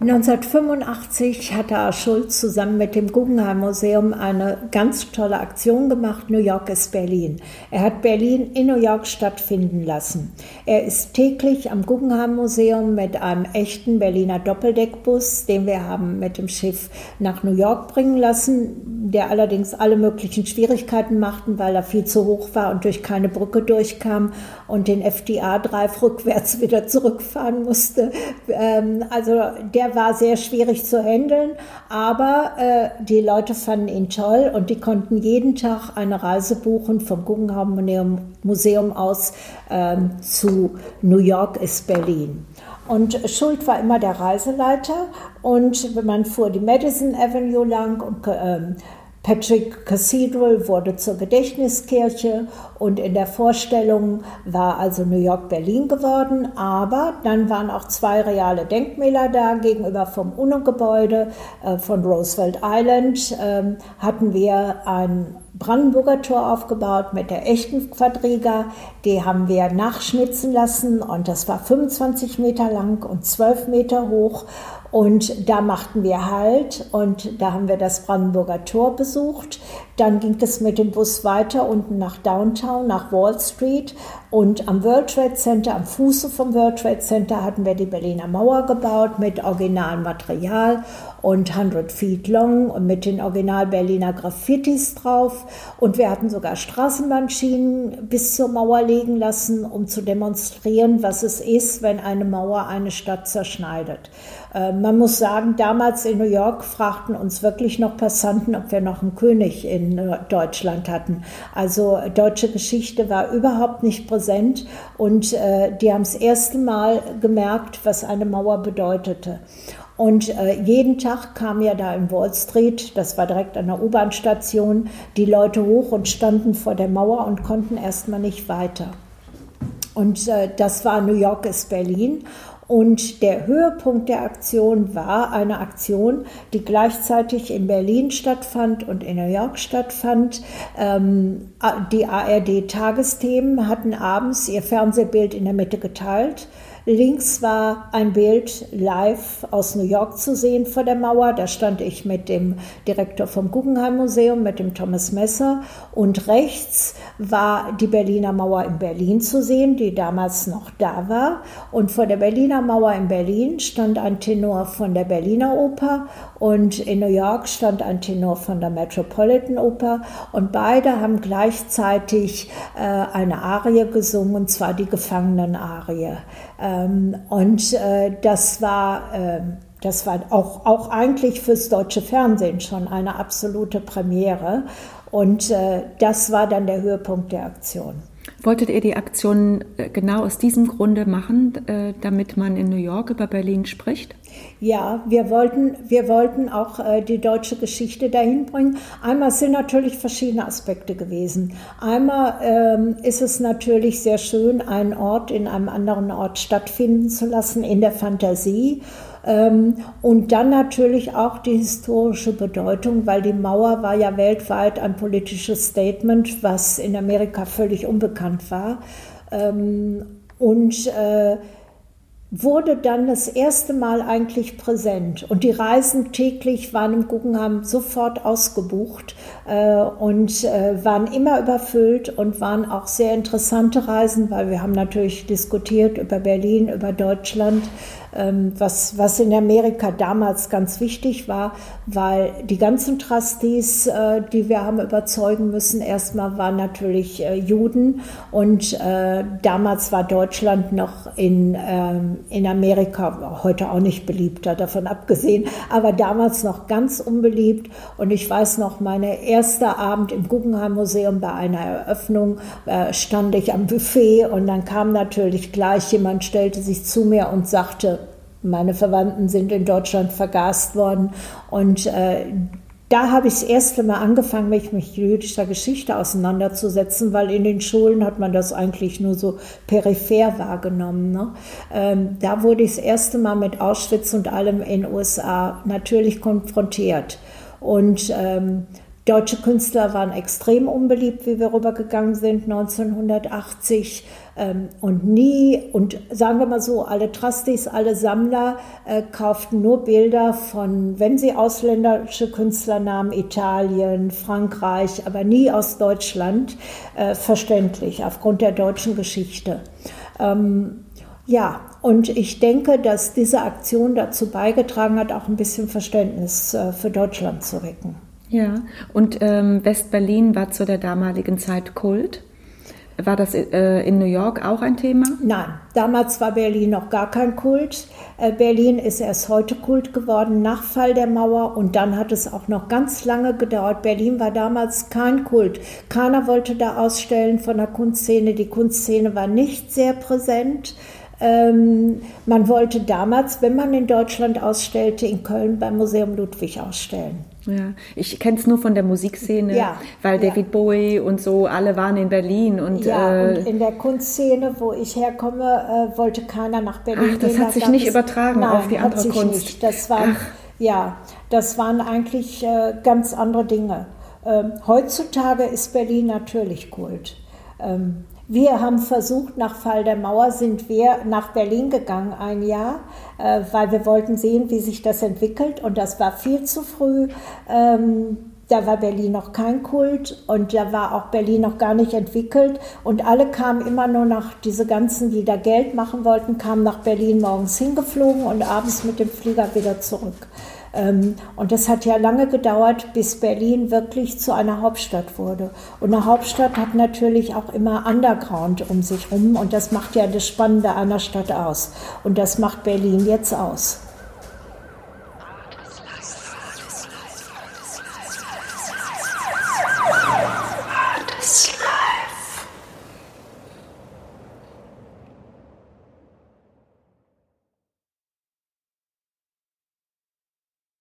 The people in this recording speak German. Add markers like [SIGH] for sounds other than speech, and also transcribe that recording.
1985 hat A. Schulz zusammen mit dem Guggenheim Museum eine ganz tolle Aktion gemacht. New York ist Berlin. Er hat Berlin in New York stattfinden lassen. Er ist täglich am Guggenheim Museum mit einem echten Berliner Doppeldeckbus, den wir haben mit dem Schiff nach New York bringen lassen, der allerdings alle möglichen Schwierigkeiten machten, weil er viel zu hoch war und durch keine Brücke durchkam und den FDA-Drive rückwärts [LAUGHS] wieder zurückfahren musste. Ähm, also der war sehr schwierig zu handeln, aber äh, die Leute fanden ihn toll und die konnten jeden Tag eine Reise buchen vom Guggenheim Museum aus äh, zu New York ist Berlin. Und Schuld war immer der Reiseleiter und man fuhr die Madison Avenue lang und äh, Patrick Cathedral wurde zur Gedächtniskirche und in der Vorstellung war also New York Berlin geworden, aber dann waren auch zwei reale Denkmäler da gegenüber vom UNO-Gebäude äh, von Roosevelt Island ähm, hatten wir ein Brandenburger Tor aufgebaut mit der echten Quadriga. Die haben wir nachschnitzen lassen und das war 25 Meter lang und 12 Meter hoch und da machten wir Halt und da haben wir das Brandenburger Tor besucht. Dann ging es mit dem Bus weiter unten nach Downtown, nach Wall Street. Und am World Trade Center, am Fuße vom World Trade Center, hatten wir die Berliner Mauer gebaut mit originalem Material und 100 Feet long und mit den Original Berliner Graffitis drauf. Und wir hatten sogar Straßenbahnschienen bis zur Mauer legen lassen, um zu demonstrieren, was es ist, wenn eine Mauer eine Stadt zerschneidet. Äh, man muss sagen, damals in New York fragten uns wirklich noch Passanten, ob wir noch einen König in äh, Deutschland hatten. Also deutsche Geschichte war überhaupt nicht präsent und äh, die haben das erste Mal gemerkt, was eine Mauer bedeutete. Und äh, jeden Tag kam ja da in Wall Street, das war direkt an der U-Bahn-Station, die Leute hoch und standen vor der Mauer und konnten erstmal nicht weiter. Und äh, das war New York ist Berlin. Und der Höhepunkt der Aktion war eine Aktion, die gleichzeitig in Berlin stattfand und in New York stattfand. Ähm, die ARD-Tagesthemen hatten abends ihr Fernsehbild in der Mitte geteilt. Links war ein Bild live aus New York zu sehen vor der Mauer. Da stand ich mit dem Direktor vom Guggenheim Museum, mit dem Thomas Messer. Und rechts war die Berliner Mauer in Berlin zu sehen, die damals noch da war. Und vor der Berliner Mauer in Berlin stand ein Tenor von der Berliner Oper und in New York stand ein Tenor von der Metropolitan Oper. Und beide haben gleichzeitig äh, eine Arie gesungen, und zwar die Gefangenenarie. Ähm, und äh, das war, äh, das war auch, auch eigentlich fürs deutsche Fernsehen schon eine absolute Premiere. Und äh, das war dann der Höhepunkt der Aktion. Wolltet ihr die Aktion äh, genau aus diesem Grunde machen, äh, damit man in New York über Berlin spricht? Ja, wir wollten, wir wollten auch äh, die deutsche Geschichte dahin bringen. Einmal sind natürlich verschiedene Aspekte gewesen. Einmal ähm, ist es natürlich sehr schön, einen Ort in einem anderen Ort stattfinden zu lassen, in der Fantasie. Ähm, und dann natürlich auch die historische Bedeutung, weil die Mauer war ja weltweit ein politisches Statement, was in Amerika völlig unbekannt war. Ähm, und äh, wurde dann das erste Mal eigentlich präsent. Und die Reisen täglich waren im Guggenheim sofort ausgebucht äh, und äh, waren immer überfüllt und waren auch sehr interessante Reisen, weil wir haben natürlich diskutiert über Berlin, über Deutschland, was, was in Amerika damals ganz wichtig war, weil die ganzen Trustees, äh, die wir haben überzeugen müssen, erstmal waren natürlich äh, Juden. Und äh, damals war Deutschland noch in, ähm, in Amerika, heute auch nicht beliebter, davon abgesehen, aber damals noch ganz unbeliebt. Und ich weiß noch, meine erste Abend im Guggenheim Museum bei einer Eröffnung stand ich am Buffet und dann kam natürlich gleich jemand, stellte sich zu mir und sagte, meine Verwandten sind in Deutschland vergast worden und äh, da habe ich das erste Mal angefangen, mich mit jüdischer Geschichte auseinanderzusetzen, weil in den Schulen hat man das eigentlich nur so peripher wahrgenommen. Ne? Ähm, da wurde ich das erste Mal mit Auschwitz und allem in den USA natürlich konfrontiert. Und ähm, Deutsche Künstler waren extrem unbeliebt, wie wir rübergegangen sind 1980 ähm, und nie, und sagen wir mal so, alle Trusties, alle Sammler äh, kauften nur Bilder von, wenn sie ausländische Künstler nahmen, Italien, Frankreich, aber nie aus Deutschland, äh, verständlich, aufgrund der deutschen Geschichte. Ähm, ja, und ich denke, dass diese Aktion dazu beigetragen hat, auch ein bisschen Verständnis äh, für Deutschland zu wecken. Ja, und ähm, West-Berlin war zu der damaligen Zeit Kult. War das äh, in New York auch ein Thema? Nein, damals war Berlin noch gar kein Kult. Äh, Berlin ist erst heute Kult geworden, nach Fall der Mauer. Und dann hat es auch noch ganz lange gedauert. Berlin war damals kein Kult. Keiner wollte da ausstellen von der Kunstszene. Die Kunstszene war nicht sehr präsent. Ähm, man wollte damals, wenn man in Deutschland ausstellte, in Köln beim Museum Ludwig ausstellen. Ja, ich kenne es nur von der Musikszene, ja, weil David ja. Bowie und so, alle waren in Berlin. Und, ja, äh, und in der Kunstszene, wo ich herkomme, äh, wollte keiner nach Berlin Ach, das gehen. hat sich nicht übertragen nein, auf die andere hat sich Kunst. Nicht. Das waren, ja, das waren eigentlich äh, ganz andere Dinge. Ähm, heutzutage ist Berlin natürlich Kult. Ähm, wir haben versucht, nach Fall der Mauer sind wir nach Berlin gegangen ein Jahr, äh, weil wir wollten sehen, wie sich das entwickelt. Und das war viel zu früh. Ähm, da war Berlin noch kein Kult und da war auch Berlin noch gar nicht entwickelt. Und alle kamen immer nur nach, diese ganzen, die da Geld machen wollten, kamen nach Berlin morgens hingeflogen und abends mit dem Flieger wieder zurück. Ähm, und das hat ja lange gedauert, bis Berlin wirklich zu einer Hauptstadt wurde. Und eine Hauptstadt hat natürlich auch immer Underground um sich rum und das macht ja das Spannende einer Stadt aus. Und das macht Berlin jetzt aus.